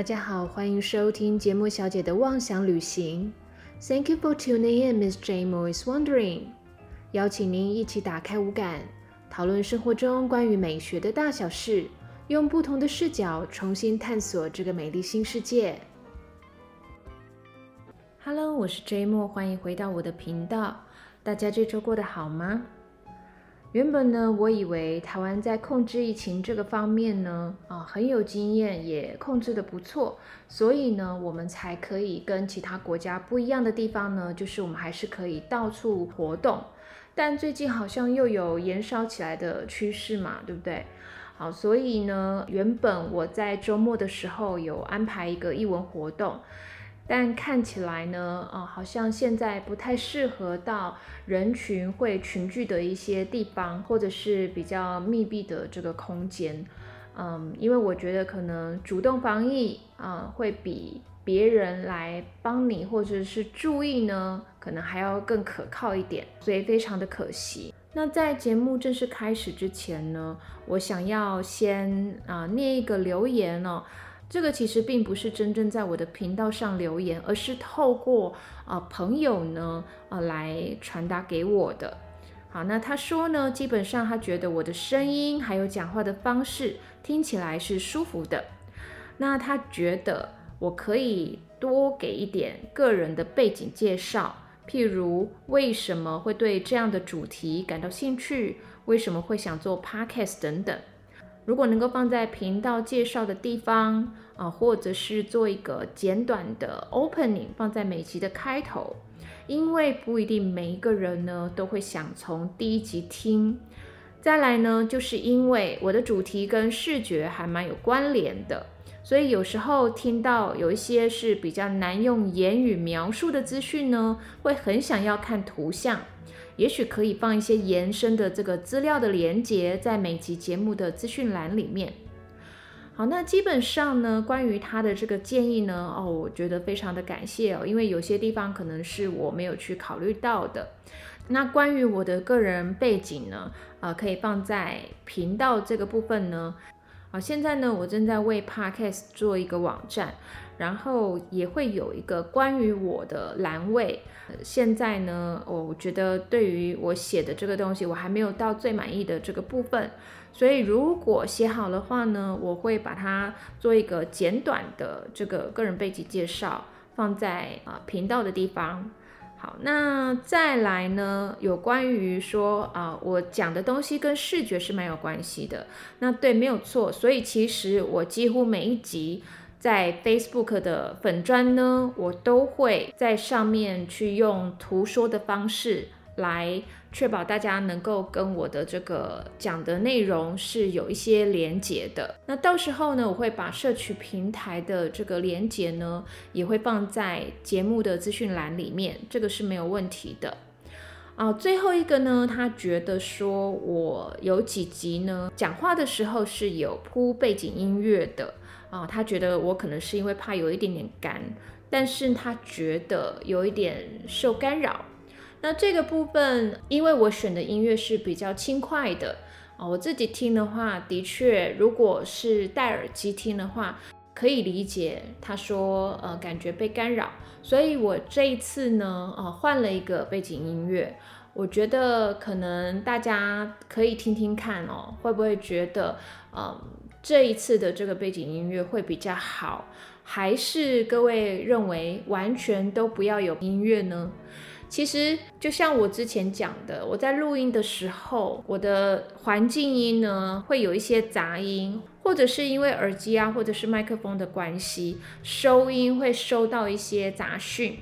大家好，欢迎收听节目小姐的妄想旅行。Thank you for tuning in, Miss Jane is wondering。邀请您一起打开五感，讨论生活中关于美学的大小事，用不同的视角重新探索这个美丽新世界。Hello，我是 J Mo，，欢迎回到我的频道。大家这周过得好吗？原本呢，我以为台湾在控制疫情这个方面呢，啊很有经验，也控制的不错，所以呢，我们才可以跟其他国家不一样的地方呢，就是我们还是可以到处活动。但最近好像又有延烧起来的趋势嘛，对不对？好，所以呢，原本我在周末的时候有安排一个译文活动。但看起来呢，啊，好像现在不太适合到人群会群聚的一些地方，或者是比较密闭的这个空间，嗯，因为我觉得可能主动防疫啊，会比别人来帮你或者是注意呢，可能还要更可靠一点，所以非常的可惜。那在节目正式开始之前呢，我想要先啊念一个留言哦。这个其实并不是真正在我的频道上留言，而是透过啊朋友呢啊来传达给我的。好，那他说呢，基本上他觉得我的声音还有讲话的方式听起来是舒服的。那他觉得我可以多给一点个人的背景介绍，譬如为什么会对这样的主题感到兴趣，为什么会想做 podcast 等等。如果能够放在频道介绍的地方啊，或者是做一个简短的 opening，放在每集的开头，因为不一定每一个人呢都会想从第一集听。再来呢，就是因为我的主题跟视觉还蛮有关联的，所以有时候听到有一些是比较难用言语描述的资讯呢，会很想要看图像。也许可以放一些延伸的这个资料的连接在每集节目的资讯栏里面。好，那基本上呢，关于他的这个建议呢，哦，我觉得非常的感谢哦，因为有些地方可能是我没有去考虑到的。那关于我的个人背景呢，呃，可以放在频道这个部分呢。好，现在呢，我正在为 Podcast 做一个网站。然后也会有一个关于我的栏位。现在呢，我觉得对于我写的这个东西，我还没有到最满意的这个部分。所以如果写好的话呢，我会把它做一个简短的这个个人背景介绍，放在啊频道的地方。好，那再来呢，有关于说啊，我讲的东西跟视觉是蛮有关系的。那对，没有错。所以其实我几乎每一集。在 Facebook 的粉砖呢，我都会在上面去用图说的方式来确保大家能够跟我的这个讲的内容是有一些连结的。那到时候呢，我会把社区平台的这个连结呢，也会放在节目的资讯栏里面，这个是没有问题的。啊，最后一个呢，他觉得说我有几集呢，讲话的时候是有铺背景音乐的。啊，他觉得我可能是因为怕有一点点干，但是他觉得有一点受干扰。那这个部分，因为我选的音乐是比较轻快的啊，我自己听的话，的确，如果是戴耳机听的话，可以理解他说呃感觉被干扰。所以我这一次呢，呃换了一个背景音乐，我觉得可能大家可以听听看哦，会不会觉得嗯。这一次的这个背景音乐会比较好，还是各位认为完全都不要有音乐呢？其实就像我之前讲的，我在录音的时候，我的环境音呢会有一些杂音，或者是因为耳机啊，或者是麦克风的关系，收音会收到一些杂讯。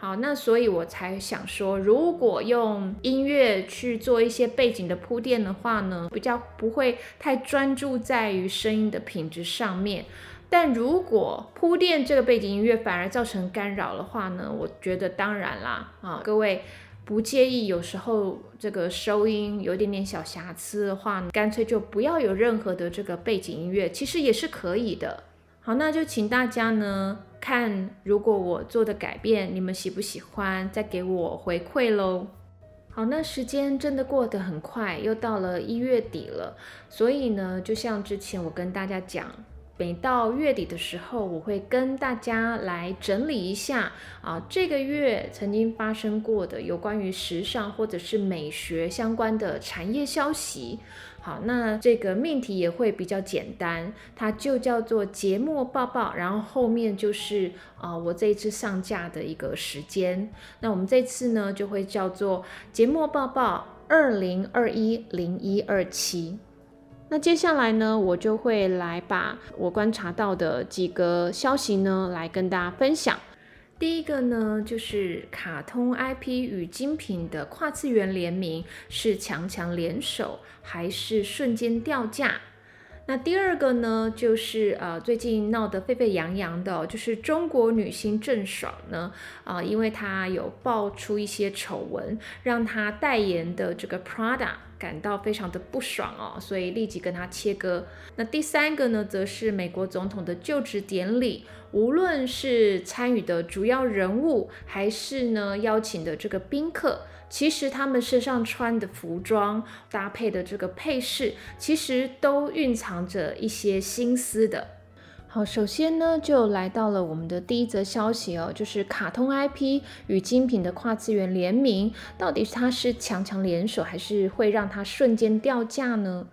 好，那所以我才想说，如果用音乐去做一些背景的铺垫的话呢，比较不会太专注在于声音的品质上面。但如果铺垫这个背景音乐反而造成干扰的话呢，我觉得当然啦，啊，各位不介意有时候这个收音有点点小瑕疵的话，干脆就不要有任何的这个背景音乐，其实也是可以的。好，那就请大家呢。看，如果我做的改变你们喜不喜欢，再给我回馈喽。好，那时间真的过得很快，又到了一月底了。所以呢，就像之前我跟大家讲，每到月底的时候，我会跟大家来整理一下啊，这个月曾经发生过的有关于时尚或者是美学相关的产业消息。好，那这个命题也会比较简单，它就叫做节目报报，然后后面就是啊，我这一次上架的一个时间。那我们这次呢，就会叫做节目报报二零二一零一二七。那接下来呢，我就会来把我观察到的几个消息呢，来跟大家分享。第一个呢，就是卡通 IP 与精品的跨次元联名是强强联手，还是瞬间掉价？那第二个呢，就是呃最近闹得沸沸扬扬的，就是中国女星郑爽呢，啊，因为她有爆出一些丑闻，让她代言的这个 Prada 感到非常的不爽哦，所以立即跟她切割。那第三个呢，则是美国总统的就职典礼。无论是参与的主要人物，还是呢邀请的这个宾客，其实他们身上穿的服装搭配的这个配饰，其实都蕴藏着一些心思的。好，首先呢就来到了我们的第一则消息哦，就是卡通 IP 与精品的跨次元联名，到底它是强强联手，还是会让它瞬间掉价呢？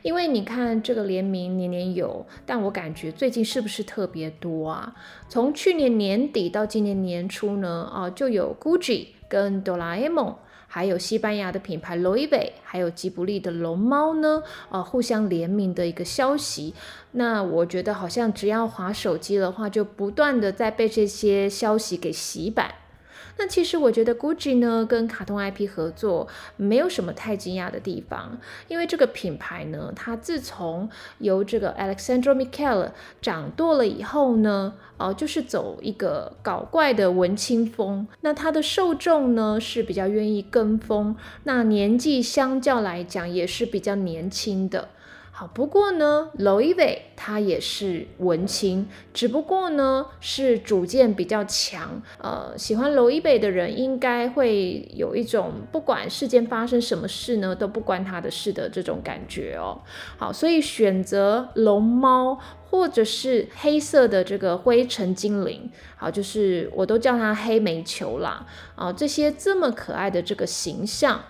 因为你看这个联名年年有，但我感觉最近是不是特别多啊？从去年年底到今年年初呢，啊，就有 Gucci 跟哆啦 A 梦，还有西班牙的品牌 Loewe，还有吉卜力的龙猫呢，呃，互相联名的一个消息。那我觉得好像只要划手机的话，就不断的在被这些消息给洗版。那其实我觉得 Gucci 呢跟卡通 IP 合作没有什么太惊讶的地方，因为这个品牌呢，它自从由这个 Alexandro Michele 掌舵了以后呢，哦，就是走一个搞怪的文青风。那它的受众呢是比较愿意跟风，那年纪相较来讲也是比较年轻的。好，不过呢，Louis V 他也是文青，只不过呢是主见比较强。呃，喜欢 Louis V 的人应该会有一种不管世间发生什么事呢都不关他的事的这种感觉哦。好，所以选择龙猫或者是黑色的这个灰尘精灵，好，就是我都叫它黑煤球啦。啊，这些这么可爱的这个形象。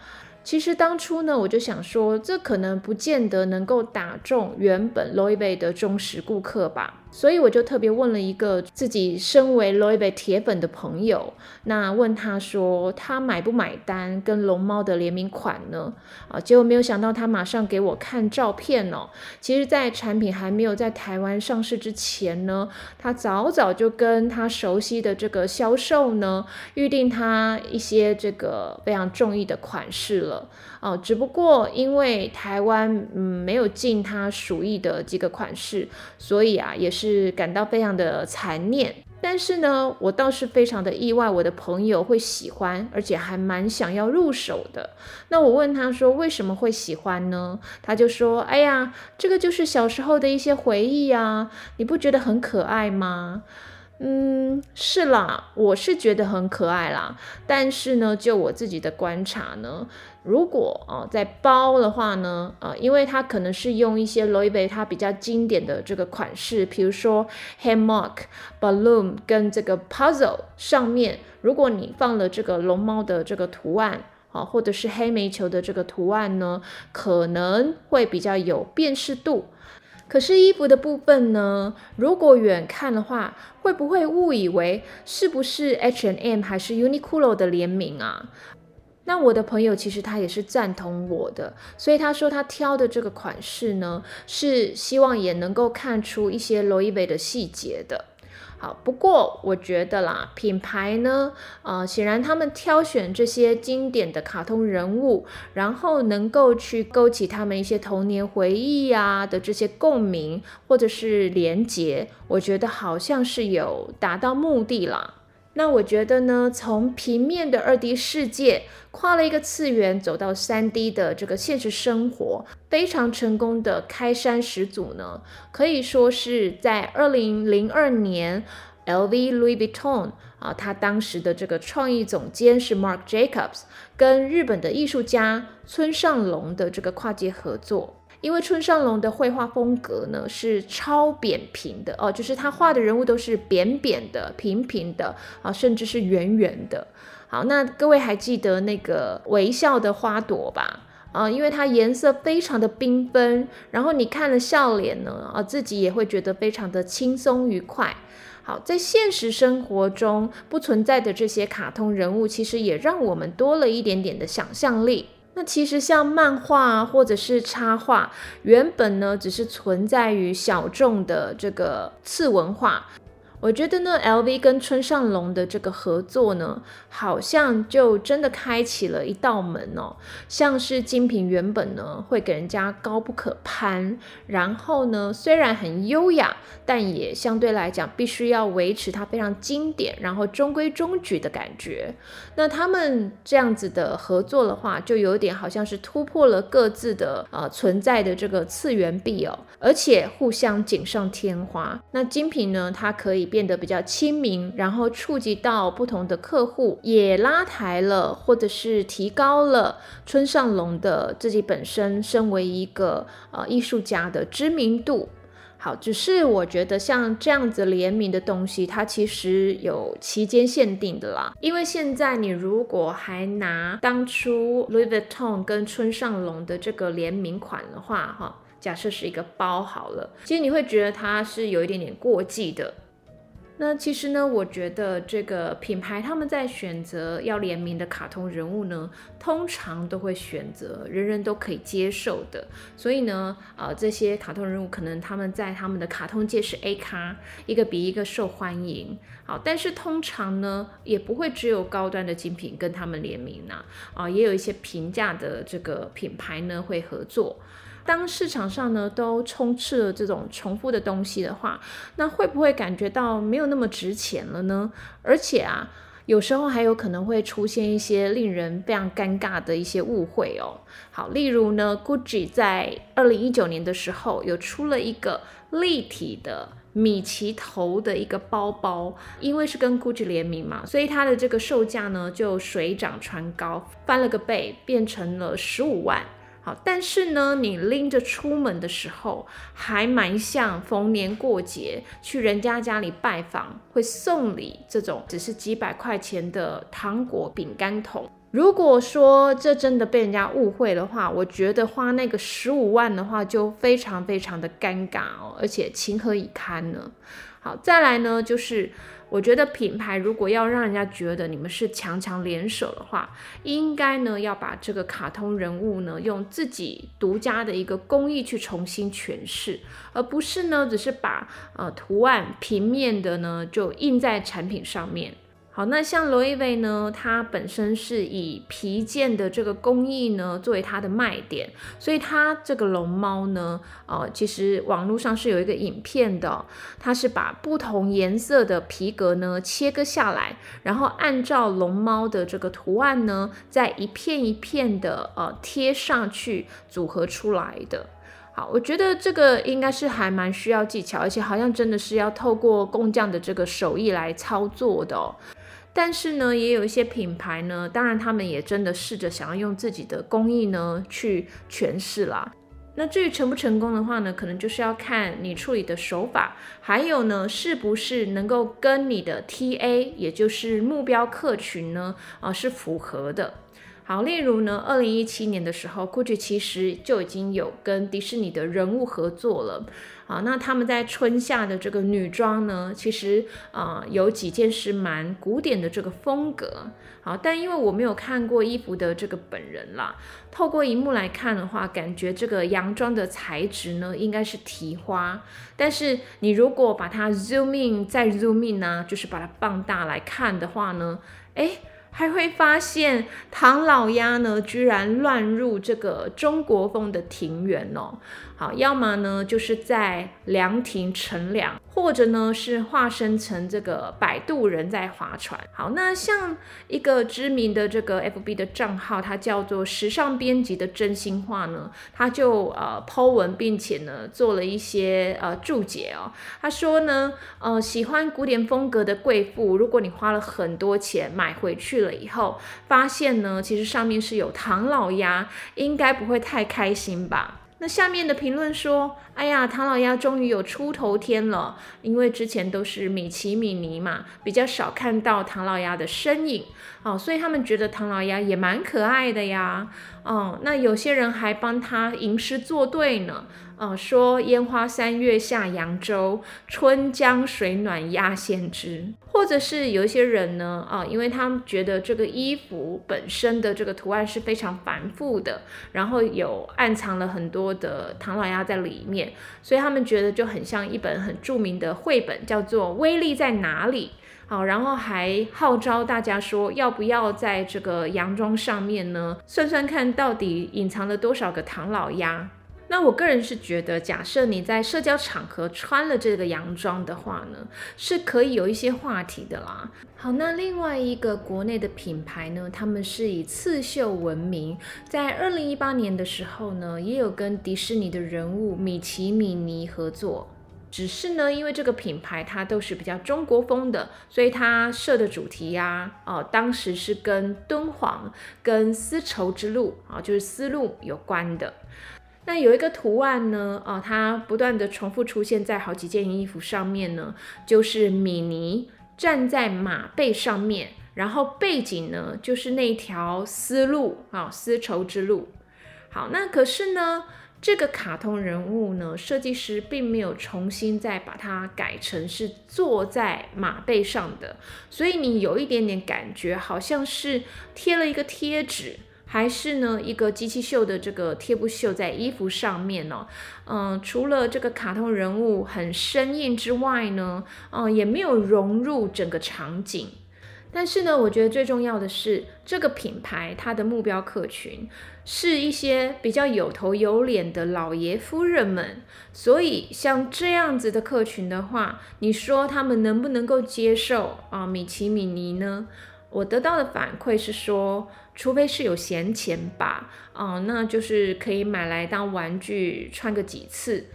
其实当初呢，我就想说，这可能不见得能够打中原本 Loewe 的忠实顾客吧。所以我就特别问了一个自己身为 Louis V 铁粉的朋友，那问他说他买不买单跟龙猫的联名款呢？啊，结果没有想到他马上给我看照片哦。其实，在产品还没有在台湾上市之前呢，他早早就跟他熟悉的这个销售呢预定他一些这个非常中意的款式了。哦，只不过因为台湾嗯没有进他属意的几个款式，所以啊也是是感到非常的残念。但是呢，我倒是非常的意外，我的朋友会喜欢，而且还蛮想要入手的。那我问他说为什么会喜欢呢？他就说：哎呀，这个就是小时候的一些回忆啊，你不觉得很可爱吗？嗯，是啦，我是觉得很可爱啦。但是呢，就我自己的观察呢，如果啊在包的话呢，呃，因为它可能是用一些 Louis 它比较经典的这个款式，比如说 Hammock、Balloon 跟这个 Puzzle 上面，如果你放了这个龙猫的这个图案啊，或者是黑煤球的这个图案呢，可能会比较有辨识度。可是衣服的部分呢？如果远看的话，会不会误以为是不是 H and M 还是 Uniqlo 的联名啊？那我的朋友其实他也是赞同我的，所以他说他挑的这个款式呢，是希望也能够看出一些罗伊贝的细节的。好，不过我觉得啦，品牌呢，呃，显然他们挑选这些经典的卡通人物，然后能够去勾起他们一些童年回忆呀的这些共鸣或者是连结，我觉得好像是有达到目的啦。那我觉得呢，从平面的二 D 世界跨了一个次元，走到三 D 的这个现实生活，非常成功的开山始祖呢，可以说是在二零零二年，LV Louis Vuitton 啊，他当时的这个创意总监是 Mark Jacobs，跟日本的艺术家村上隆的这个跨界合作。因为村上隆的绘画风格呢是超扁平的哦，就是他画的人物都是扁扁的、平平的啊，甚至是圆圆的。好，那各位还记得那个微笑的花朵吧？啊，因为它颜色非常的缤纷，然后你看了笑脸呢，啊，自己也会觉得非常的轻松愉快。好，在现实生活中不存在的这些卡通人物，其实也让我们多了一点点的想象力。那其实像漫画或者是插画，原本呢只是存在于小众的这个次文化。我觉得呢，LV 跟村上隆的这个合作呢，好像就真的开启了一道门哦。像是精品原本呢会给人家高不可攀，然后呢虽然很优雅，但也相对来讲必须要维持它非常经典，然后中规中矩的感觉。那他们这样子的合作的话，就有点好像是突破了各自的呃存在的这个次元壁哦，而且互相锦上添花。那精品呢，它可以。变得比较亲民，然后触及到不同的客户，也拉抬了或者是提高了村上隆的自己本身身为一个呃艺术家的知名度。好，只是我觉得像这样子联名的东西，它其实有期间限定的啦。因为现在你如果还拿当初 Louis Vuitton 跟村上隆的这个联名款的话，哈，假设是一个包好了，其实你会觉得它是有一点点过季的。那其实呢，我觉得这个品牌他们在选择要联名的卡通人物呢，通常都会选择人人都可以接受的。所以呢，呃，这些卡通人物可能他们在他们的卡通界是 A 咖，一个比一个受欢迎。好，但是通常呢，也不会只有高端的精品跟他们联名呐，啊，也有一些平价的这个品牌呢会合作。当市场上呢都充斥了这种重复的东西的话，那会不会感觉到没有那么值钱了呢？而且啊，有时候还有可能会出现一些令人非常尴尬的一些误会哦。好，例如呢，GUCCI 在二零一九年的时候有出了一个立体的米奇头的一个包包，因为是跟 GUCCI 联名嘛，所以它的这个售价呢就水涨船高，翻了个倍，变成了十五万。但是呢，你拎着出门的时候，还蛮像逢年过节去人家家里拜访会送礼这种，只是几百块钱的糖果饼干桶。如果说这真的被人家误会的话，我觉得花那个十五万的话就非常非常的尴尬哦，而且情何以堪呢？好，再来呢就是。我觉得品牌如果要让人家觉得你们是强强联手的话，应该呢要把这个卡通人物呢用自己独家的一个工艺去重新诠释，而不是呢只是把呃图案平面的呢就印在产品上面。好，那像罗意威呢，它本身是以皮件的这个工艺呢作为它的卖点，所以它这个龙猫呢，呃，其实网络上是有一个影片的，它是把不同颜色的皮革呢切割下来，然后按照龙猫的这个图案呢，再一片一片的呃贴上去组合出来的。好，我觉得这个应该是还蛮需要技巧，而且好像真的是要透过工匠的这个手艺来操作的。但是呢，也有一些品牌呢，当然他们也真的试着想要用自己的工艺呢去诠释啦。那至于成不成功的话呢，可能就是要看你处理的手法，还有呢，是不是能够跟你的 TA，也就是目标客群呢，啊，是符合的。好，例如呢，二零一七年的时候，GUCCI 其实就已经有跟迪士尼的人物合作了。啊，那他们在春夏的这个女装呢，其实啊有几件是蛮古典的这个风格。好，但因为我没有看过衣服的这个本人啦，透过荧幕来看的话，感觉这个洋装的材质呢应该是提花。但是你如果把它 zoom in 再 zoom in 呢，就是把它放大来看的话呢，哎。还会发现唐老鸭呢，居然乱入这个中国风的庭园哦。好，要么呢就是在凉亭乘凉，或者呢是化身成这个摆渡人在划船。好，那像一个知名的这个 FB 的账号，它叫做时尚编辑的真心话呢，他就呃抛文，并且呢做了一些呃注解哦。他说呢，呃喜欢古典风格的贵妇，如果你花了很多钱买回去了以后，发现呢其实上面是有唐老鸭，应该不会太开心吧？那下面的评论说：“哎呀，唐老鸭终于有出头天了，因为之前都是米奇、米妮嘛，比较少看到唐老鸭的身影，哦，所以他们觉得唐老鸭也蛮可爱的呀。哦，那有些人还帮他吟诗作对呢。”哦，说烟花三月下扬州，春江水暖鸭先知。或者是有一些人呢，啊，因为他们觉得这个衣服本身的这个图案是非常繁复的，然后有暗藏了很多的唐老鸭在里面，所以他们觉得就很像一本很著名的绘本，叫做《威力在哪里》。好，然后还号召大家说，要不要在这个洋装上面呢，算算看到底隐藏了多少个唐老鸭。那我个人是觉得，假设你在社交场合穿了这个洋装的话呢，是可以有一些话题的啦。好，那另外一个国内的品牌呢，他们是以刺绣闻名，在二零一八年的时候呢，也有跟迪士尼的人物米奇、米妮合作。只是呢，因为这个品牌它都是比较中国风的，所以它设的主题呀，哦，当时是跟敦煌、跟丝绸之路啊，就是丝路有关的。那有一个图案呢，啊，它不断的重复出现在好几件衣服上面呢，就是米妮站在马背上面，然后背景呢就是那条丝路啊，丝绸之路。好，那可是呢，这个卡通人物呢，设计师并没有重新再把它改成是坐在马背上的，所以你有一点点感觉，好像是贴了一个贴纸。还是呢，一个机器绣的这个贴布绣在衣服上面哦，嗯，除了这个卡通人物很生硬之外呢，嗯，也没有融入整个场景。但是呢，我觉得最重要的是，这个品牌它的目标客群是一些比较有头有脸的老爷夫人们，所以像这样子的客群的话，你说他们能不能够接受啊？米奇米妮呢？我得到的反馈是说。除非是有闲钱吧，哦，那就是可以买来当玩具穿个几次。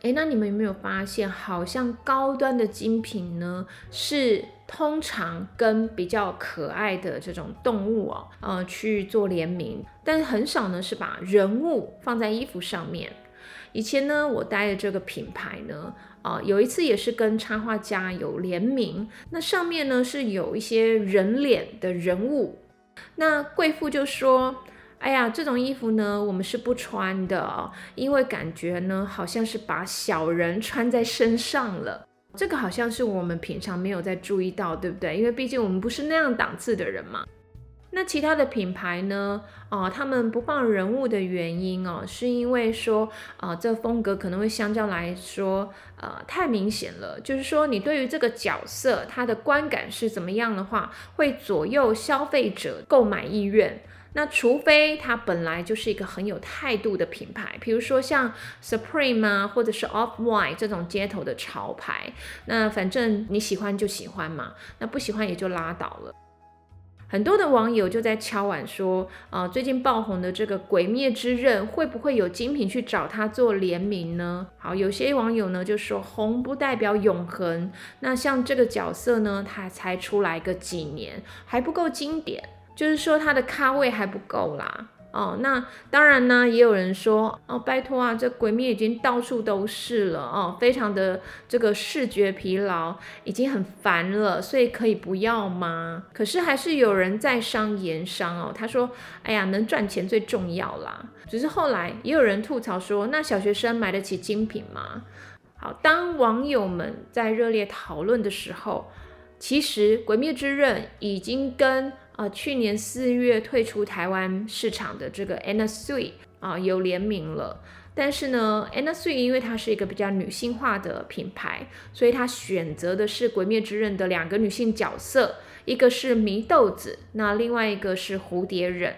诶，那你们有没有发现，好像高端的精品呢，是通常跟比较可爱的这种动物哦，呃，去做联名，但很少呢是把人物放在衣服上面。以前呢，我待的这个品牌呢，啊，有一次也是跟插画家有联名，那上面呢是有一些人脸的人物。那贵妇就说：“哎呀，这种衣服呢，我们是不穿的，因为感觉呢，好像是把小人穿在身上了。这个好像是我们平常没有在注意到，对不对？因为毕竟我们不是那样档次的人嘛。那其他的品牌呢？啊，他们不放人物的原因哦，是因为说，啊，这风格可能会相较来说，呃，太明显了。就是说，你对于这个角色他的观感是怎么样的话，会左右消费者购买意愿。那除非它本来就是一个很有态度的品牌，比如说像 Supreme 啊，或者是 Off White 这种街头的潮牌，那反正你喜欢就喜欢嘛，那不喜欢也就拉倒了。很多的网友就在敲碗说，啊，最近爆红的这个《鬼灭之刃》会不会有精品去找他做联名呢？好，有些网友呢就说，红不代表永恒。那像这个角色呢，他才出来个几年，还不够经典，就是说他的咖位还不够啦。哦，那当然呢，也有人说，哦，拜托啊，这鬼灭已经到处都是了，哦，非常的这个视觉疲劳，已经很烦了，所以可以不要吗？可是还是有人在商言商哦，他说，哎呀，能赚钱最重要啦。只是后来也有人吐槽说，那小学生买得起精品吗？好，当网友们在热烈讨论的时候，其实《鬼灭之刃》已经跟啊，去年四月退出台湾市场的这个 Anna Sui 啊，有联名了。但是呢，Anna Sui 因为它是一个比较女性化的品牌，所以它选择的是《鬼灭之刃》的两个女性角色，一个是祢豆子，那另外一个是蝴蝶忍。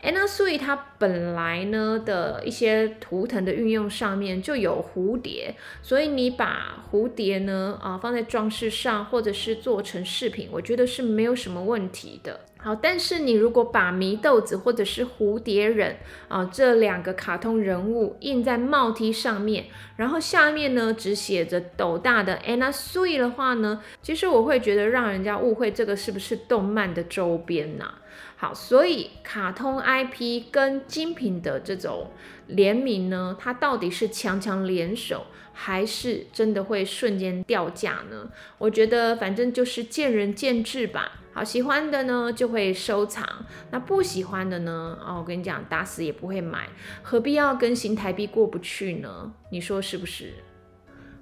Anna Sui 它本来呢的一些图腾的运用上面就有蝴蝶，所以你把蝴蝶呢啊放在装饰上，或者是做成饰品，我觉得是没有什么问题的。好，但是你如果把祢豆子或者是蝴蝶忍啊这两个卡通人物印在帽 T 上面，然后下面呢只写着斗大的 Anna Sui 的话呢，其实我会觉得让人家误会这个是不是动漫的周边呐？好，所以卡通 IP 跟精品的这种联名呢，它到底是强强联手，还是真的会瞬间掉价呢？我觉得反正就是见仁见智吧。好，喜欢的呢就会收藏，那不喜欢的呢，哦，我跟你讲，打死也不会买，何必要跟新台币过不去呢？你说是不是？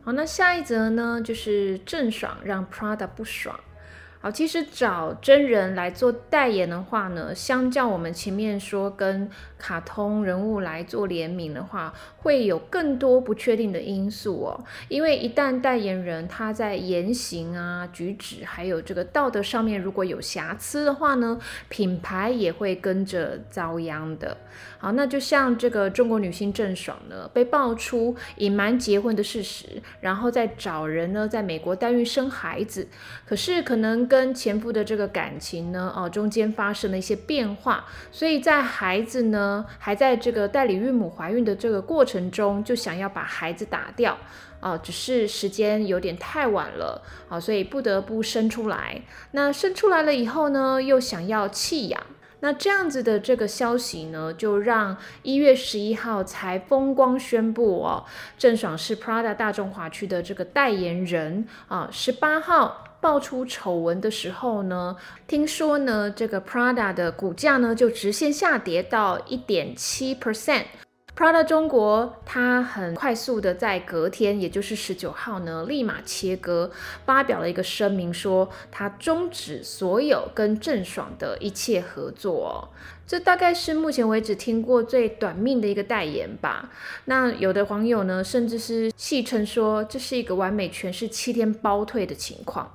好，那下一则呢，就是郑爽让 Prada 不爽。好，其实找真人来做代言的话呢，相较我们前面说跟卡通人物来做联名的话，会有更多不确定的因素哦。因为一旦代言人他在言行啊、举止还有这个道德上面如果有瑕疵的话呢，品牌也会跟着遭殃的。好，那就像这个中国女星郑爽呢，被爆出隐瞒结婚的事实，然后再找人呢在美国代孕生孩子，可是可能跟跟前夫的这个感情呢，哦中间发生了一些变化，所以在孩子呢还在这个代理孕母怀孕的这个过程中，就想要把孩子打掉，哦，只是时间有点太晚了，啊，所以不得不生出来。那生出来了以后呢，又想要弃养。那这样子的这个消息呢，就让一月十一号才风光宣布哦，郑爽是 Prada 大中华区的这个代言人啊。十八号爆出丑闻的时候呢，听说呢，这个 Prada 的股价呢就直线下跌到一点七 percent。Prada 中国，它很快速的在隔天，也就是十九号呢，立马切割，发表了一个声明，说它终止所有跟郑爽的一切合作。这大概是目前为止听过最短命的一个代言吧。那有的网友呢，甚至是戏称说，这是一个完美诠释七天包退的情况。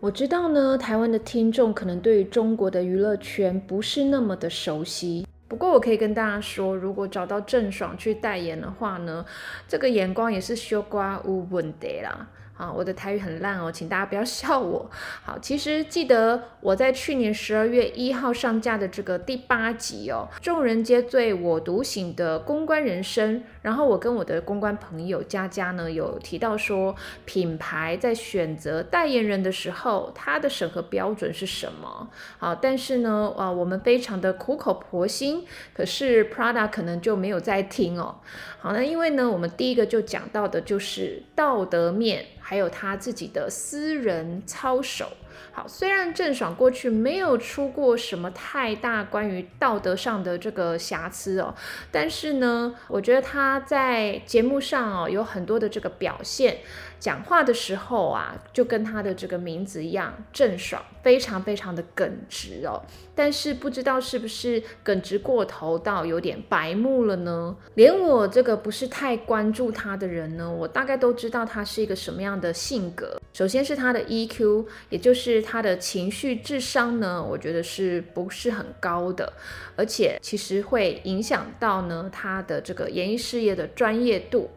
我知道呢，台湾的听众可能对于中国的娱乐圈不是那么的熟悉。不过我可以跟大家说，如果找到郑爽去代言的话呢，这个眼光也是修瓜无问题啦。啊，我的台语很烂哦，请大家不要笑我。好，其实记得我在去年十二月一号上架的这个第八集哦，《众人皆醉我独醒》的公关人生。然后我跟我的公关朋友佳佳呢，有提到说，品牌在选择代言人的时候，它的审核标准是什么？好，但是呢，啊，我们非常的苦口婆心，可是 Prada 可能就没有在听哦。好，那因为呢，我们第一个就讲到的就是道德面。还有他自己的私人操守。好，虽然郑爽过去没有出过什么太大关于道德上的这个瑕疵哦，但是呢，我觉得他在节目上哦有很多的这个表现，讲话的时候啊，就跟他的这个名字一样，郑爽，非常非常的耿直哦。但是不知道是不是耿直过头到有点白目了呢？连我这个不是太关注他的人呢，我大概都知道他是一个什么样的性格。首先是他的 EQ，也就是他的情绪智商呢，我觉得是不是很高的，而且其实会影响到呢他的这个演艺事业的专业度。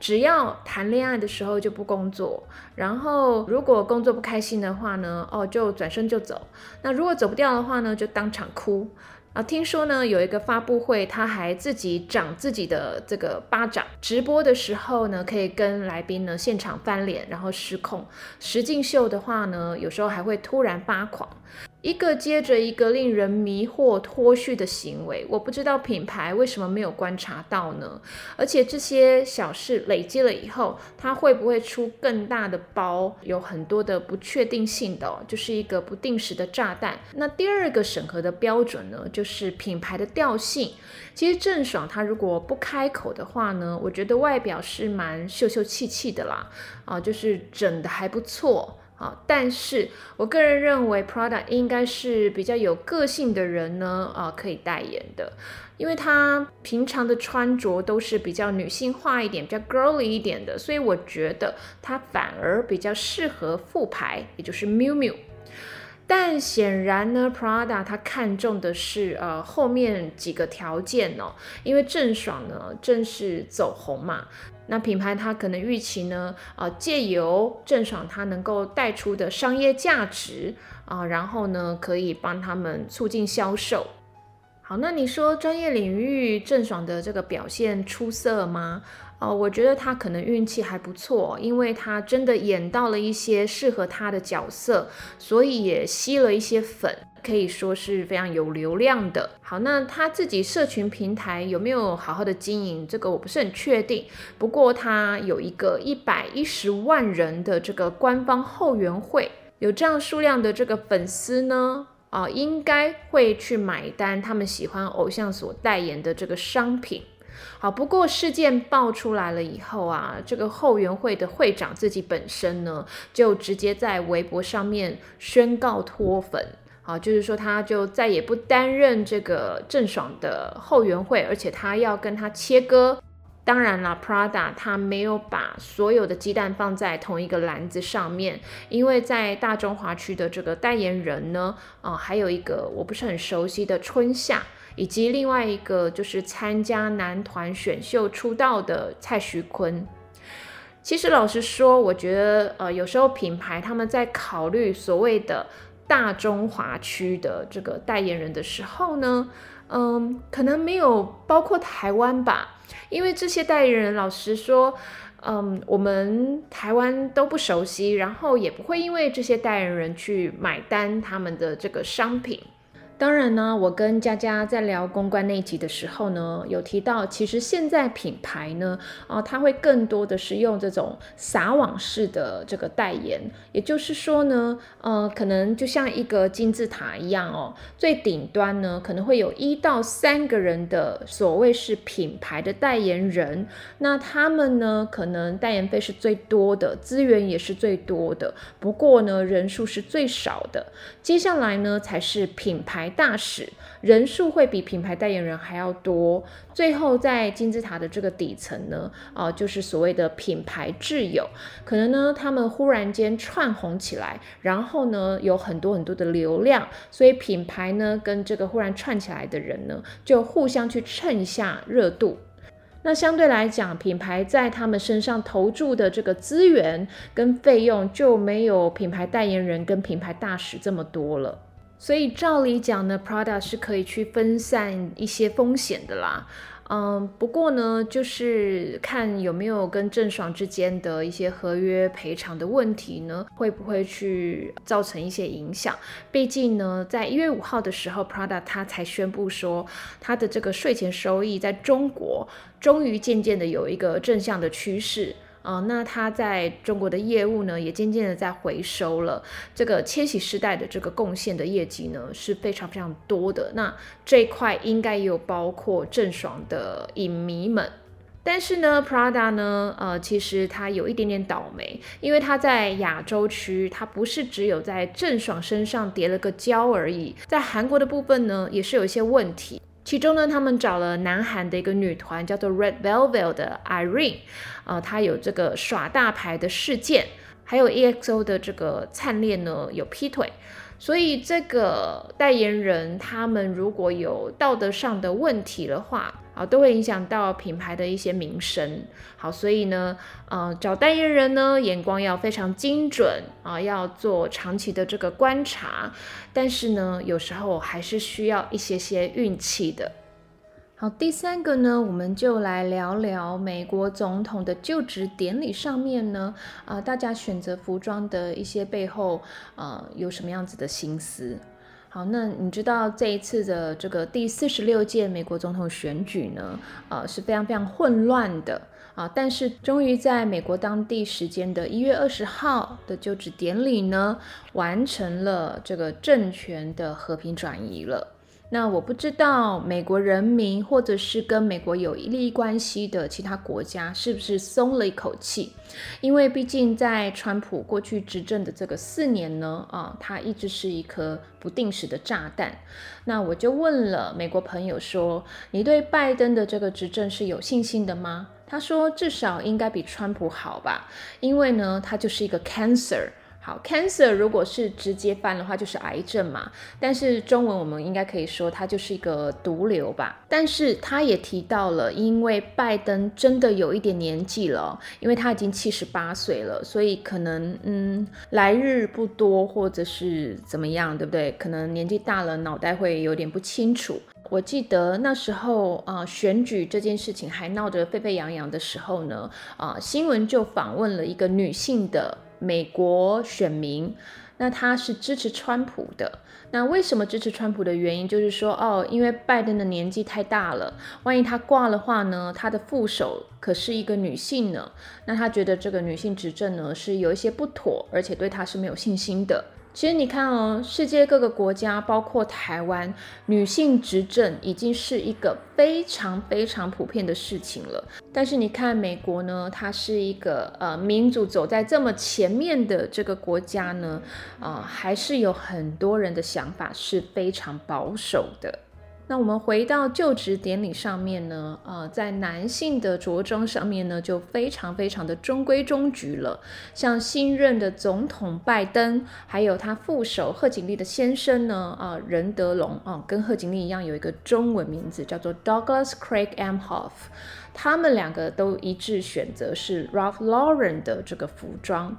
只要谈恋爱的时候就不工作，然后如果工作不开心的话呢，哦就转身就走。那如果走不掉的话呢，就当场哭。啊，听说呢有一个发布会，他还自己掌自己的这个巴掌。直播的时候呢，可以跟来宾呢现场翻脸，然后失控。实境秀的话呢，有时候还会突然发狂。一个接着一个令人迷惑脱序的行为，我不知道品牌为什么没有观察到呢？而且这些小事累积了以后，它会不会出更大的包？有很多的不确定性的，就是一个不定时的炸弹。那第二个审核的标准呢，就是品牌的调性。其实郑爽她如果不开口的话呢，我觉得外表是蛮秀秀气气的啦，啊，就是整的还不错。啊，但是我个人认为，Prada 应该是比较有个性的人呢，啊，可以代言的，因为他平常的穿着都是比较女性化一点、比较 girly 一点的，所以我觉得他反而比较适合副牌，也就是 Miu Miu。但显然呢，Prada 它看重的是呃后面几个条件哦，因为郑爽呢正是走红嘛。那品牌它可能预期呢，呃，借由郑爽它能够带出的商业价值啊，然后呢，可以帮他们促进销售。好，那你说专业领域郑爽的这个表现出色吗？哦，我觉得他可能运气还不错，因为他真的演到了一些适合他的角色，所以也吸了一些粉，可以说是非常有流量的。好，那他自己社群平台有没有好好的经营？这个我不是很确定。不过他有一个一百一十万人的这个官方后援会，有这样数量的这个粉丝呢，啊，应该会去买单他们喜欢偶像所代言的这个商品。好，不过事件爆出来了以后啊，这个后援会的会长自己本身呢，就直接在微博上面宣告脱粉。好，就是说他就再也不担任这个郑爽的后援会，而且他要跟他切割。当然了，Prada 他没有把所有的鸡蛋放在同一个篮子上面，因为在大中华区的这个代言人呢，啊，还有一个我不是很熟悉的春夏。以及另外一个就是参加男团选秀出道的蔡徐坤。其实老实说，我觉得呃，有时候品牌他们在考虑所谓的大中华区的这个代言人的时候呢，嗯，可能没有包括台湾吧，因为这些代言人，老实说，嗯，我们台湾都不熟悉，然后也不会因为这些代言人去买单他们的这个商品。当然呢，我跟佳佳在聊公关那一集的时候呢，有提到，其实现在品牌呢，啊，它会更多的是用这种撒网式的这个代言，也就是说呢，呃，可能就像一个金字塔一样哦，最顶端呢，可能会有一到三个人的所谓是品牌的代言人，那他们呢，可能代言费是最多的，资源也是最多的，不过呢，人数是最少的，接下来呢，才是品牌。大使人数会比品牌代言人还要多，最后在金字塔的这个底层呢，啊，就是所谓的品牌挚友，可能呢他们忽然间串红起来，然后呢有很多很多的流量，所以品牌呢跟这个忽然串起来的人呢，就互相去蹭一下热度。那相对来讲，品牌在他们身上投注的这个资源跟费用就没有品牌代言人跟品牌大使这么多了。所以照理讲呢，Prada 是可以去分散一些风险的啦。嗯，不过呢，就是看有没有跟郑爽之间的一些合约赔偿的问题呢，会不会去造成一些影响？毕竟呢，在一月五号的时候，Prada 它才宣布说，它的这个税前收益在中国终于渐渐的有一个正向的趋势。啊，那它在中国的业务呢，也渐渐的在回收了。这个千禧世代的这个贡献的业绩呢，是非常非常多的。那这一块应该也有包括郑爽的影迷们。但是呢，Prada 呢，呃，其实它有一点点倒霉，因为它在亚洲区，它不是只有在郑爽身上叠了个胶而已，在韩国的部分呢，也是有一些问题。其中呢，他们找了南韩的一个女团，叫做 Red Velvet 的 Irene，呃，她有这个耍大牌的事件，还有 EXO 的这个灿烈呢有劈腿。所以这个代言人他们如果有道德上的问题的话，啊，都会影响到品牌的一些名声。好，所以呢，呃，找代言人呢，眼光要非常精准啊，要做长期的这个观察。但是呢，有时候还是需要一些些运气的。好，第三个呢，我们就来聊聊美国总统的就职典礼上面呢，啊，大家选择服装的一些背后，呃，有什么样子的心思？好，那你知道这一次的这个第四十六届美国总统选举呢，呃，是非常非常混乱的啊，但是终于在美国当地时间的一月二十号的就职典礼呢，完成了这个政权的和平转移了。那我不知道美国人民，或者是跟美国有利益关系的其他国家，是不是松了一口气？因为毕竟在川普过去执政的这个四年呢，啊，他一直是一颗不定时的炸弹。那我就问了美国朋友说：“你对拜登的这个执政是有信心的吗？”他说：“至少应该比川普好吧，因为呢，他就是一个 cancer。”好，cancer 如果是直接翻的话，就是癌症嘛。但是中文我们应该可以说它就是一个毒瘤吧。但是他也提到了，因为拜登真的有一点年纪了，因为他已经七十八岁了，所以可能嗯来日不多，或者是怎么样，对不对？可能年纪大了，脑袋会有点不清楚。我记得那时候啊，选举这件事情还闹得沸沸扬扬的时候呢，啊，新闻就访问了一个女性的美国选民。那他是支持川普的，那为什么支持川普的原因就是说，哦，因为拜登的年纪太大了，万一他挂的话呢，他的副手可是一个女性呢，那他觉得这个女性执政呢是有一些不妥，而且对他是没有信心的。其实你看哦，世界各个国家，包括台湾，女性执政已经是一个非常非常普遍的事情了。但是你看美国呢，它是一个呃民主走在这么前面的这个国家呢，啊，还是有很多人的想法是非常保守的。那我们回到就职典礼上面呢，呃，在男性的着装上面呢，就非常非常的中规中矩了。像新任的总统拜登，还有他副手贺锦丽的先生呢，啊，任德龙啊，跟贺锦丽一样有一个中文名字叫做 Douglas Craig Amhoff。他们两个都一致选择是 Ralph Lauren 的这个服装，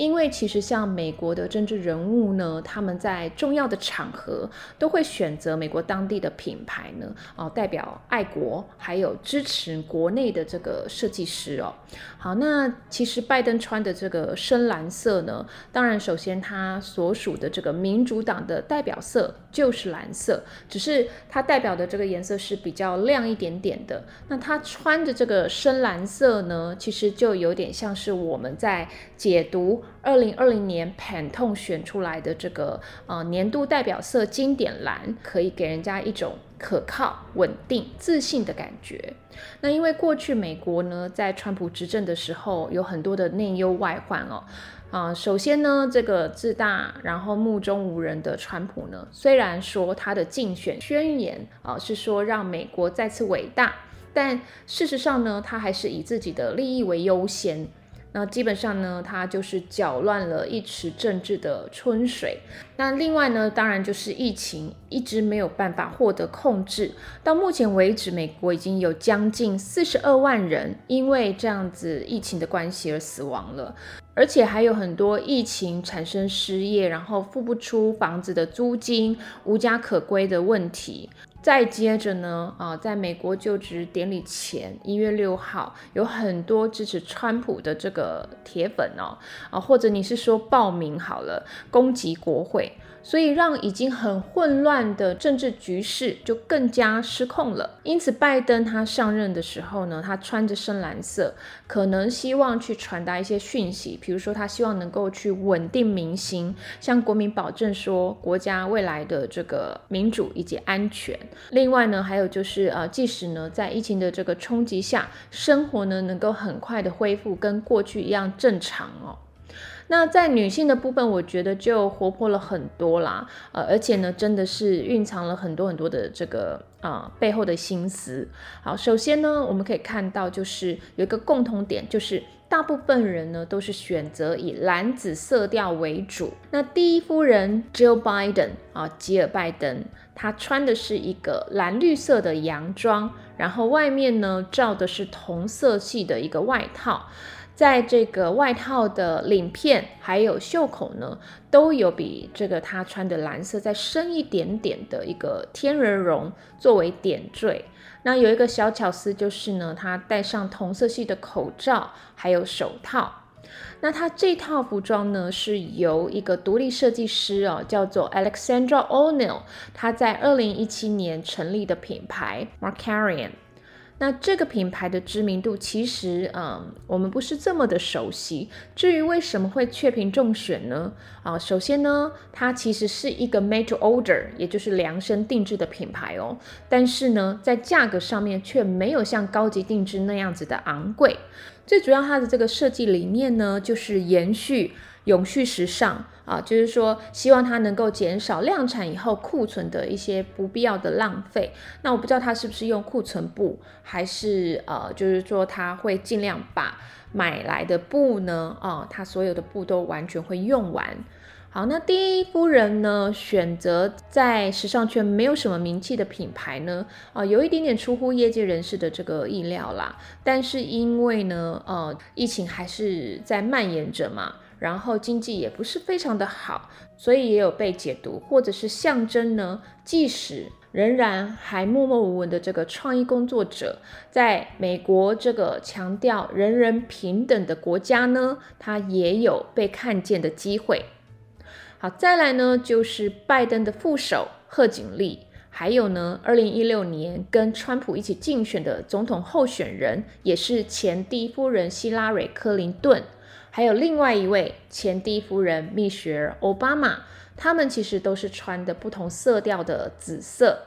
因为其实像美国的政治人物呢，他们在重要的场合都会选择美国当地的品牌呢，哦，代表爱国，还有支持国内的这个设计师哦。好，那其实拜登穿的这个深蓝色呢，当然首先他所属的这个民主党的代表色就是蓝色，只是它代表的这个颜色是比较亮一点点的。那他穿。穿着这个深蓝色呢，其实就有点像是我们在解读二零二零年 Pantone 选出来的这个呃年度代表色经典蓝，可以给人家一种可靠、稳定、自信的感觉。那因为过去美国呢，在川普执政的时候，有很多的内忧外患哦。啊，首先呢，这个自大然后目中无人的川普呢，虽然说他的竞选宣言啊是说让美国再次伟大。但事实上呢，他还是以自己的利益为优先。那基本上呢，它就是搅乱了一池政治的春水。那另外呢，当然就是疫情一直没有办法获得控制。到目前为止，美国已经有将近四十二万人因为这样子疫情的关系而死亡了，而且还有很多疫情产生失业，然后付不出房子的租金、无家可归的问题。再接着呢，啊，在美国就职典礼前，一月六号，有很多支持川普的这个铁粉哦，啊，或者你是说报名好了，攻击国会。所以让已经很混乱的政治局势就更加失控了。因此，拜登他上任的时候呢，他穿着深蓝色，可能希望去传达一些讯息，比如说他希望能够去稳定民心，向国民保证说国家未来的这个民主以及安全。另外呢，还有就是呃，即使呢在疫情的这个冲击下，生活呢能够很快的恢复跟过去一样正常哦。那在女性的部分，我觉得就活泼了很多啦，呃，而且呢，真的是蕴藏了很多很多的这个啊背后的心思。好，首先呢，我们可以看到就是有一个共同点，就是大部分人呢都是选择以蓝紫色调为主。那第一夫人 Jill Biden 啊，吉尔拜登，她穿的是一个蓝绿色的洋装，然后外面呢罩的是同色系的一个外套。在这个外套的领片还有袖口呢，都有比这个他穿的蓝色再深一点点的一个天鹅绒作为点缀。那有一个小巧思就是呢，他戴上同色系的口罩还有手套。那他这套服装呢，是由一个独立设计师哦，叫做 Alexandra O'Neill，他在二零一七年成立的品牌 Marcarian。那这个品牌的知名度其实，嗯，我们不是这么的熟悉。至于为什么会雀屏中选呢？啊，首先呢，它其实是一个 made to order，也就是量身定制的品牌哦。但是呢，在价格上面却没有像高级定制那样子的昂贵。最主要它的这个设计理念呢，就是延续。永续时尚啊，就是说希望它能够减少量产以后库存的一些不必要的浪费。那我不知道它是不是用库存布，还是呃，就是说它会尽量把买来的布呢，啊，它所有的布都完全会用完。好，那第一夫人呢，选择在时尚圈没有什么名气的品牌呢，啊，有一点点出乎业界人士的这个意料啦。但是因为呢，呃，疫情还是在蔓延着嘛。然后经济也不是非常的好，所以也有被解读或者是象征呢。即使仍然还默默无闻的这个创意工作者，在美国这个强调人人平等的国家呢，他也有被看见的机会。好，再来呢就是拜登的副手贺锦丽，还有呢，二零一六年跟川普一起竞选的总统候选人，也是前第一夫人希拉蕊·克林顿，还有另外一位前第一夫人蜜雪儿·奥巴马。他们其实都是穿的不同色调的紫色，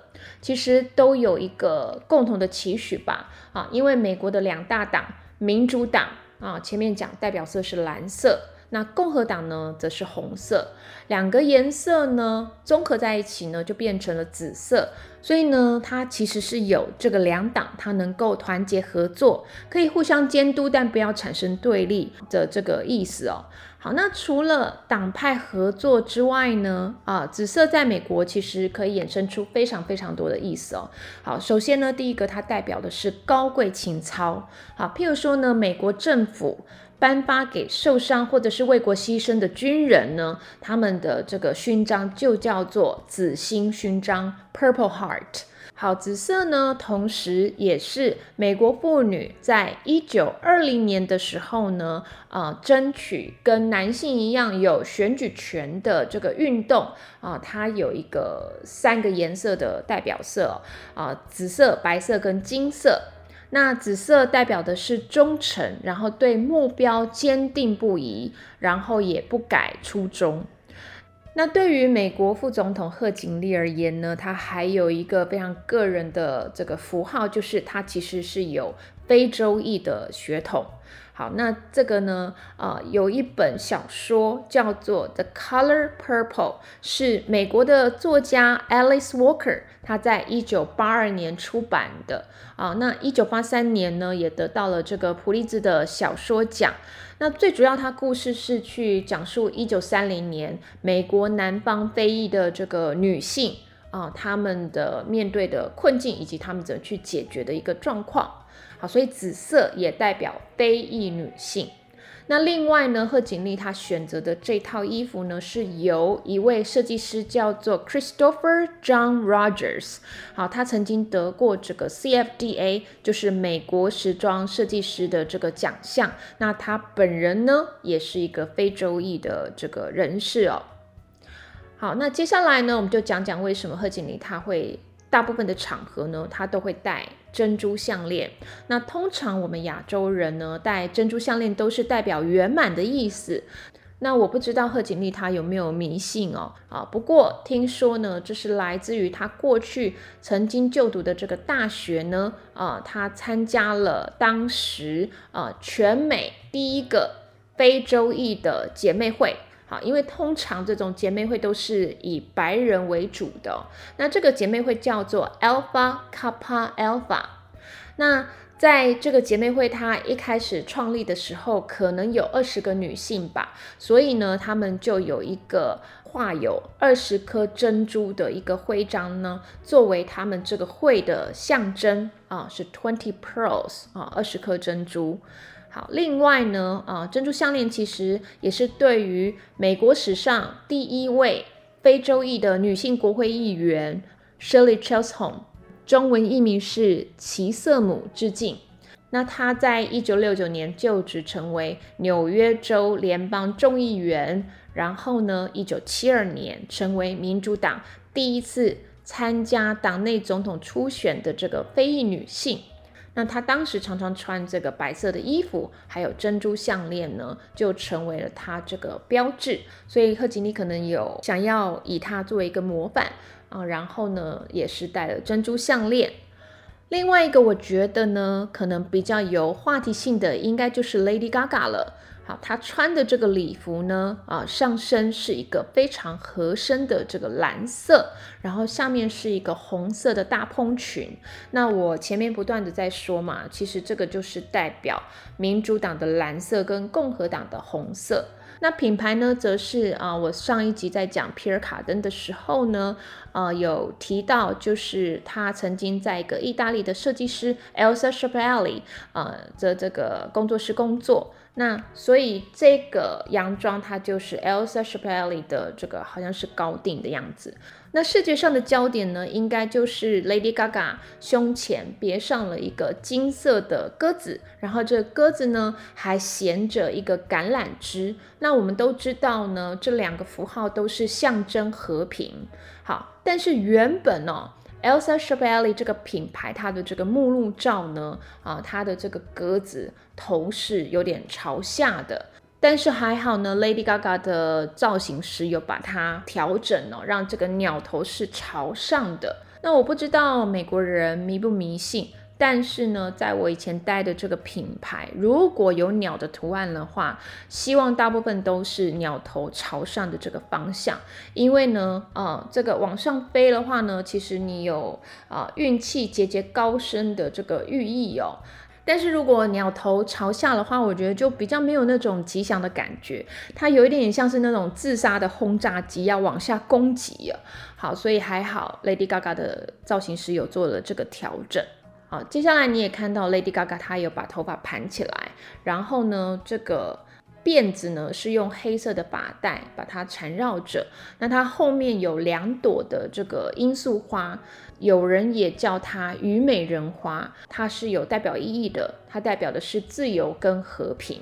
其实都有一个共同的期许吧，啊，因为美国的两大党，民主党啊，前面讲代表色是蓝色。那共和党呢，则是红色，两个颜色呢综合在一起呢，就变成了紫色。所以呢，它其实是有这个两党，它能够团结合作，可以互相监督，但不要产生对立的这个意思哦。好，那除了党派合作之外呢，啊，紫色在美国其实可以衍生出非常非常多的意思哦。好，首先呢，第一个它代表的是高贵情操。好，譬如说呢，美国政府。颁发给受伤或者是为国牺牲的军人呢，他们的这个勋章就叫做紫心勋章 （Purple Heart）。好，紫色呢，同时也是美国妇女在一九二零年的时候呢，啊，争取跟男性一样有选举权的这个运动啊，它有一个三个颜色的代表色啊，紫色、白色跟金色。那紫色代表的是忠诚，然后对目标坚定不移，然后也不改初衷。那对于美国副总统贺锦丽而言呢，他还有一个非常个人的这个符号，就是他其实是有非洲裔的血统。好，那这个呢？啊，有一本小说叫做《The Color Purple》，是美国的作家 Alice Walker，他在一九八二年出版的。啊，那一九八三年呢，也得到了这个普利兹的小说奖。那最主要，它故事是去讲述一九三零年美国南方非裔的这个女性啊，他们的面对的困境以及他们怎么去解决的一个状况。好，所以紫色也代表非裔女性。那另外呢，贺锦丽她选择的这套衣服呢，是由一位设计师叫做 Christopher John Rogers。好，他曾经得过这个 CFDA，就是美国时装设计师的这个奖项。那他本人呢，也是一个非洲裔的这个人士哦。好，那接下来呢，我们就讲讲为什么贺锦丽她会。大部分的场合呢，她都会戴珍珠项链。那通常我们亚洲人呢，戴珍珠项链都是代表圆满的意思。那我不知道贺锦丽她有没有迷信哦啊？不过听说呢，这是来自于她过去曾经就读的这个大学呢啊，她参加了当时啊全美第一个非洲裔的姐妹会。啊，因为通常这种姐妹会都是以白人为主的，那这个姐妹会叫做 Alpha Kappa Alpha。那在这个姐妹会，它一开始创立的时候，可能有二十个女性吧，所以呢，他们就有一个画有二十颗珍珠的一个徽章呢，作为他们这个会的象征啊，是 Twenty Pearls 啊，二十颗珍珠。好，另外呢，啊，珍珠项链其实也是对于美国史上第一位非洲裔的女性国会议员 Shirley Chisholm，中文译名是齐瑟姆致敬。那她在一九六九年就职成为纽约州联邦众议员，然后呢，一九七二年成为民主党第一次参加党内总统初选的这个非裔女性。那他当时常常穿这个白色的衣服，还有珍珠项链呢，就成为了他这个标志。所以贺锦丽可能有想要以她作为一个模板啊，然后呢，也是戴了珍珠项链。另外一个，我觉得呢，可能比较有话题性的，应该就是 Lady Gaga 了。好，她穿的这个礼服呢，啊，上身是一个非常合身的这个蓝色，然后下面是一个红色的大蓬裙。那我前面不断的在说嘛，其实这个就是代表民主党的蓝色跟共和党的红色。那品牌呢，则是啊，我上一集在讲皮尔卡登的时候呢，呃，有提到，就是他曾经在一个意大利的设计师 Elsa Schiaparelli 呃的这个工作室工作。那所以这个洋装它就是 Elsa Schiaparelli 的这个好像是高定的样子。那视觉上的焦点呢，应该就是 Lady Gaga 胸前别上了一个金色的鸽子，然后这鸽子呢还衔着一个橄榄枝。那我们都知道呢，这两个符号都是象征和平。好，但是原本哦，Elsa Schiaparelli 这个品牌它的这个目录照呢，啊，它的这个鸽子头是有点朝下的。但是还好呢，Lady Gaga 的造型师有把它调整哦，让这个鸟头是朝上的。那我不知道美国人迷不迷信，但是呢，在我以前待的这个品牌，如果有鸟的图案的话，希望大部分都是鸟头朝上的这个方向，因为呢，呃，这个往上飞的话呢，其实你有啊运气节节高升的这个寓意哦。但是如果鸟头朝下的话，我觉得就比较没有那种吉祥的感觉，它有一点像是那种自杀的轰炸机要往下攻击啊。好，所以还好，Lady Gaga 的造型师有做了这个调整。好，接下来你也看到 Lady Gaga 她有把头发盘起来，然后呢，这个。辫子呢是用黑色的发带把它缠绕着，那它后面有两朵的这个罂粟花，有人也叫它虞美人花，它是有代表意义的，它代表的是自由跟和平。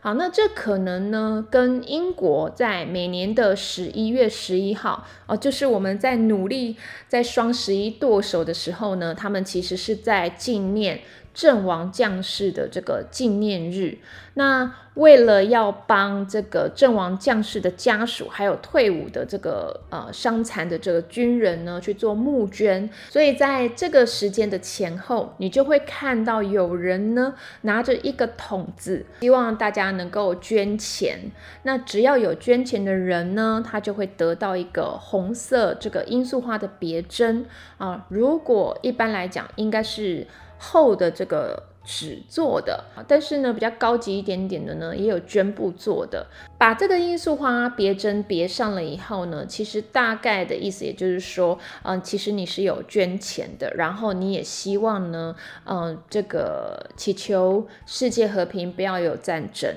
好，那这可能呢跟英国在每年的十一月十一号哦，就是我们在努力在双十一剁手的时候呢，他们其实是在纪念。阵亡将士的这个纪念日，那为了要帮这个阵亡将士的家属，还有退伍的这个呃伤残的这个军人呢去做募捐，所以在这个时间的前后，你就会看到有人呢拿着一个桶子，希望大家能够捐钱。那只要有捐钱的人呢，他就会得到一个红色这个罂粟花的别针啊。如果一般来讲，应该是。厚的这个纸做的，但是呢，比较高级一点点的呢，也有绢布做的。把这个罂粟花别针别上了以后呢，其实大概的意思也就是说，嗯，其实你是有捐钱的，然后你也希望呢，嗯，这个祈求世界和平，不要有战争。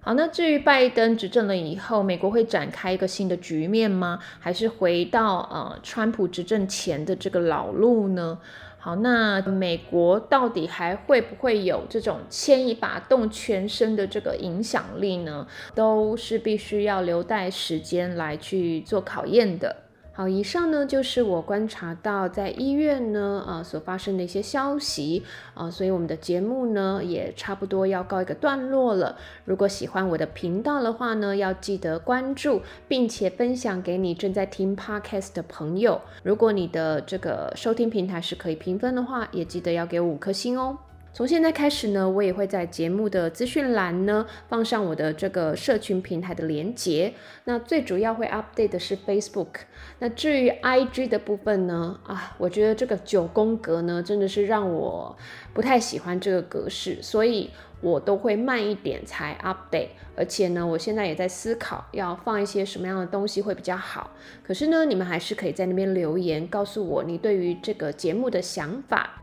好，那至于拜登执政了以后，美国会展开一个新的局面吗？还是回到呃川普执政前的这个老路呢？好，那美国到底还会不会有这种牵一把动全身的这个影响力呢？都是必须要留待时间来去做考验的。好，以上呢就是我观察到在医院呢，呃，所发生的一些消息啊，所以我们的节目呢也差不多要告一个段落了。如果喜欢我的频道的话呢，要记得关注，并且分享给你正在听 podcast 的朋友。如果你的这个收听平台是可以评分的话，也记得要给我五颗星哦。从现在开始呢，我也会在节目的资讯栏呢放上我的这个社群平台的连接。那最主要会 update 的是 Facebook。那至于 IG 的部分呢，啊，我觉得这个九宫格呢真的是让我不太喜欢这个格式，所以我都会慢一点才 update。而且呢，我现在也在思考要放一些什么样的东西会比较好。可是呢，你们还是可以在那边留言告诉我你对于这个节目的想法。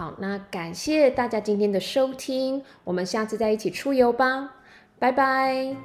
好，那感谢大家今天的收听，我们下次再一起出游吧，拜拜。